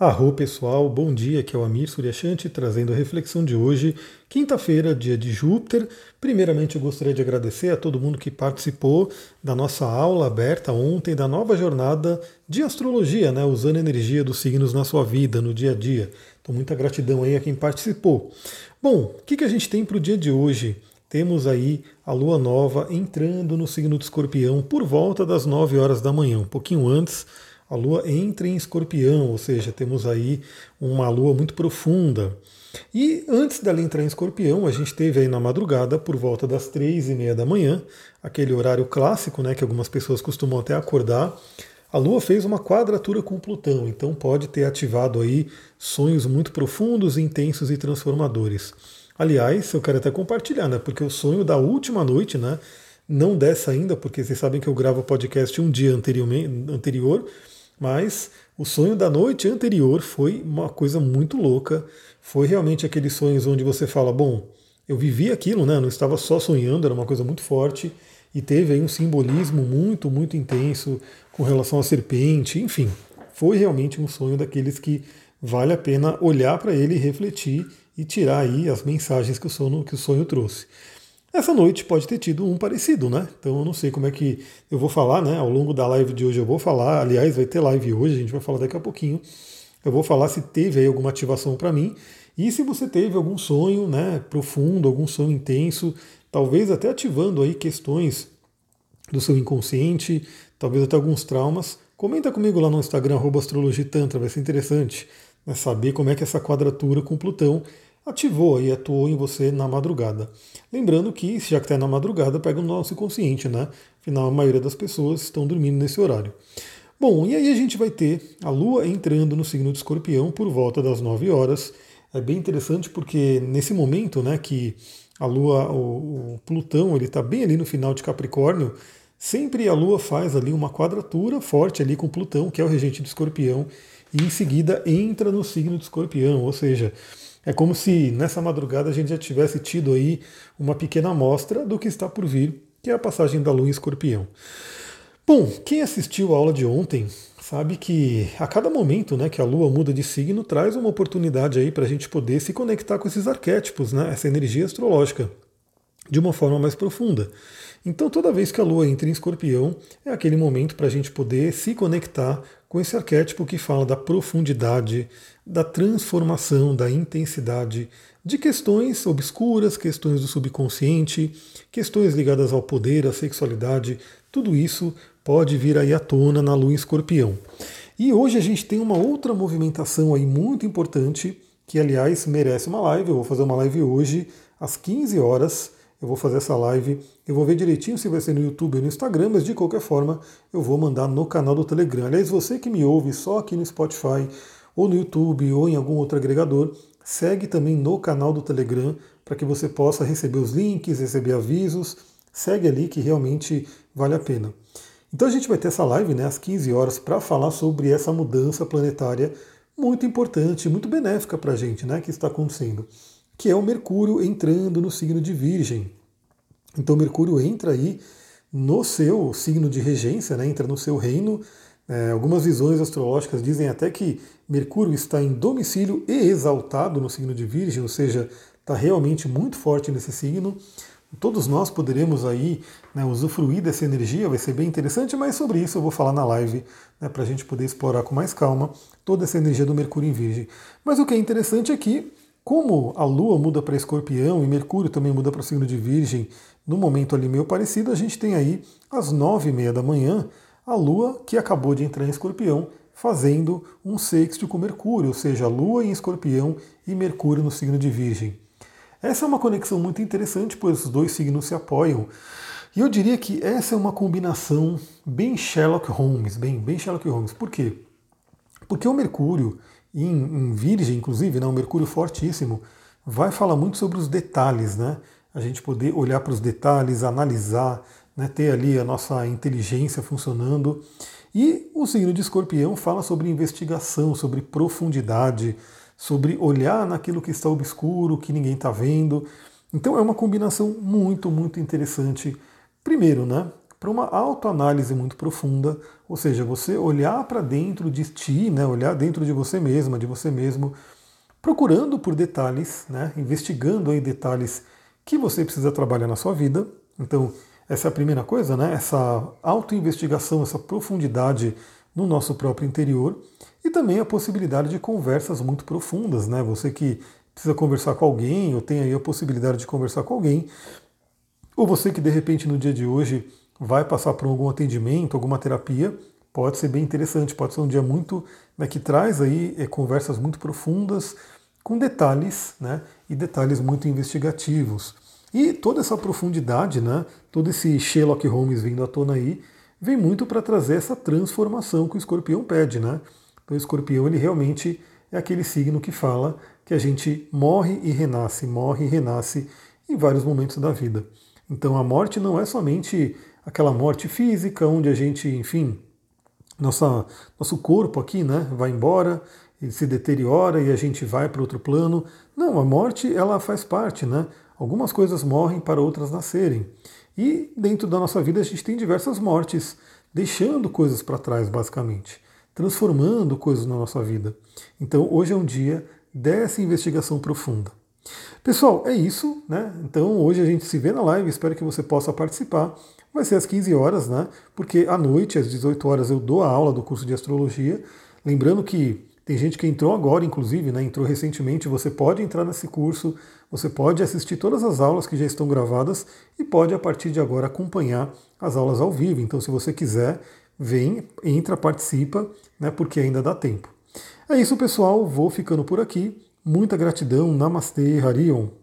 Arro pessoal, bom dia, aqui é o Amir Suryashanti trazendo a reflexão de hoje, quinta-feira, dia de Júpiter. Primeiramente eu gostaria de agradecer a todo mundo que participou da nossa aula aberta ontem, da nova jornada de astrologia, né, usando a energia dos signos na sua vida, no dia a dia. Então muita gratidão aí a quem participou. Bom, o que, que a gente tem para o dia de hoje? Temos aí a lua nova entrando no signo do escorpião por volta das 9 horas da manhã, um pouquinho antes a Lua entra em escorpião, ou seja, temos aí uma Lua muito profunda. E antes dela entrar em escorpião, a gente teve aí na madrugada, por volta das três e meia da manhã, aquele horário clássico, né, que algumas pessoas costumam até acordar, a Lua fez uma quadratura com Plutão, então pode ter ativado aí sonhos muito profundos, intensos e transformadores. Aliás, eu quero até compartilhar, né? Porque o sonho da última noite, né? Não dessa ainda, porque vocês sabem que eu gravo podcast um dia anterior, mas o sonho da noite anterior foi uma coisa muito louca. Foi realmente aqueles sonhos onde você fala, bom, eu vivi aquilo, né? Não estava só sonhando, era uma coisa muito forte e teve aí um simbolismo muito, muito intenso com relação à serpente, enfim, foi realmente um sonho daqueles que vale a pena olhar para ele, refletir e tirar aí as mensagens que o sonho, que o sonho trouxe. Essa noite pode ter tido um parecido, né? Então eu não sei como é que eu vou falar, né? Ao longo da live de hoje eu vou falar, aliás, vai ter live hoje, a gente vai falar daqui a pouquinho. Eu vou falar se teve aí alguma ativação para mim e se você teve algum sonho, né, profundo, algum sonho intenso, talvez até ativando aí questões do seu inconsciente, talvez até alguns traumas. Comenta comigo lá no Instagram @astrologitantra, vai ser interessante né, saber como é que essa quadratura com Plutão ativou e atuou em você na madrugada. Lembrando que, já que está na madrugada, pega o nosso inconsciente, né? Afinal, a maioria das pessoas estão dormindo nesse horário. Bom, e aí a gente vai ter a Lua entrando no signo de Escorpião por volta das 9 horas. É bem interessante porque nesse momento, né, que a Lua, o, o Plutão, ele está bem ali no final de Capricórnio, sempre a Lua faz ali uma quadratura forte ali com Plutão, que é o regente do Escorpião, e em seguida entra no signo de Escorpião, ou seja, é como se nessa madrugada a gente já tivesse tido aí uma pequena amostra do que está por vir, que é a passagem da Lua em Escorpião. Bom, quem assistiu a aula de ontem sabe que a cada momento né, que a Lua muda de signo traz uma oportunidade aí para a gente poder se conectar com esses arquétipos, né, essa energia astrológica, de uma forma mais profunda. Então, toda vez que a Lua entra em escorpião, é aquele momento para a gente poder se conectar com esse arquétipo que fala da profundidade, da transformação, da intensidade, de questões obscuras, questões do subconsciente, questões ligadas ao poder, à sexualidade, tudo isso pode vir aí à tona na Lua em escorpião. E hoje a gente tem uma outra movimentação aí muito importante, que aliás merece uma live, eu vou fazer uma live hoje às 15 horas eu vou fazer essa live, eu vou ver direitinho se vai ser no YouTube ou no Instagram, mas de qualquer forma eu vou mandar no canal do Telegram. Aliás, você que me ouve só aqui no Spotify, ou no YouTube, ou em algum outro agregador, segue também no canal do Telegram para que você possa receber os links, receber avisos. Segue ali que realmente vale a pena. Então a gente vai ter essa live né, às 15 horas para falar sobre essa mudança planetária muito importante, muito benéfica para a gente, né, que está acontecendo que é o Mercúrio entrando no signo de Virgem. Então Mercúrio entra aí no seu signo de regência, né, entra no seu reino. É, algumas visões astrológicas dizem até que Mercúrio está em domicílio e exaltado no signo de Virgem, ou seja, está realmente muito forte nesse signo. Todos nós poderemos aí né, usufruir dessa energia, vai ser bem interessante, mas sobre isso eu vou falar na live, né, para a gente poder explorar com mais calma toda essa energia do Mercúrio em Virgem. Mas o que é interessante é que como a Lua muda para Escorpião e Mercúrio também muda para o signo de Virgem, no momento ali meio parecido, a gente tem aí às nove e meia da manhã a Lua que acabou de entrar em Escorpião, fazendo um sexto com Mercúrio, ou seja, a Lua em Escorpião e Mercúrio no signo de Virgem. Essa é uma conexão muito interessante, pois os dois signos se apoiam. E eu diria que essa é uma combinação bem Sherlock Holmes, bem, bem Sherlock Holmes. Por quê? Porque o Mercúrio em, em Virgem, inclusive, né, um Mercúrio fortíssimo, vai falar muito sobre os detalhes, né? A gente poder olhar para os detalhes, analisar, né, ter ali a nossa inteligência funcionando. E o signo de escorpião fala sobre investigação, sobre profundidade, sobre olhar naquilo que está obscuro, que ninguém está vendo. Então é uma combinação muito, muito interessante. Primeiro, né? Para uma autoanálise muito profunda, ou seja, você olhar para dentro de ti, né, olhar dentro de você mesma, de você mesmo, procurando por detalhes, né, investigando aí detalhes que você precisa trabalhar na sua vida. Então, essa é a primeira coisa, né, essa autoinvestigação, essa profundidade no nosso próprio interior e também a possibilidade de conversas muito profundas, né? Você que precisa conversar com alguém ou tem aí a possibilidade de conversar com alguém, ou você que de repente no dia de hoje vai passar por algum atendimento, alguma terapia, pode ser bem interessante, pode ser um dia muito né, que traz aí é, conversas muito profundas, com detalhes, né, e detalhes muito investigativos. E toda essa profundidade, né, todo esse Sherlock Holmes vindo à tona aí, vem muito para trazer essa transformação que o escorpião pede, né? Então o escorpião ele realmente é aquele signo que fala que a gente morre e renasce, morre e renasce em vários momentos da vida. Então a morte não é somente aquela morte física, onde a gente, enfim, nossa, nosso corpo aqui né, vai embora, e se deteriora e a gente vai para outro plano. Não, a morte ela faz parte, né? Algumas coisas morrem para outras nascerem. E dentro da nossa vida a gente tem diversas mortes, deixando coisas para trás, basicamente, transformando coisas na nossa vida. Então hoje é um dia dessa investigação profunda. Pessoal, é isso, né? Então hoje a gente se vê na live, espero que você possa participar. Vai ser às 15 horas, né? Porque à noite, às 18 horas, eu dou a aula do curso de astrologia. Lembrando que tem gente que entrou agora, inclusive, né? Entrou recentemente. Você pode entrar nesse curso, você pode assistir todas as aulas que já estão gravadas e pode, a partir de agora, acompanhar as aulas ao vivo. Então, se você quiser, vem, entra, participa, né? Porque ainda dá tempo. É isso, pessoal. Vou ficando por aqui. Muita gratidão. Namastê, Harion.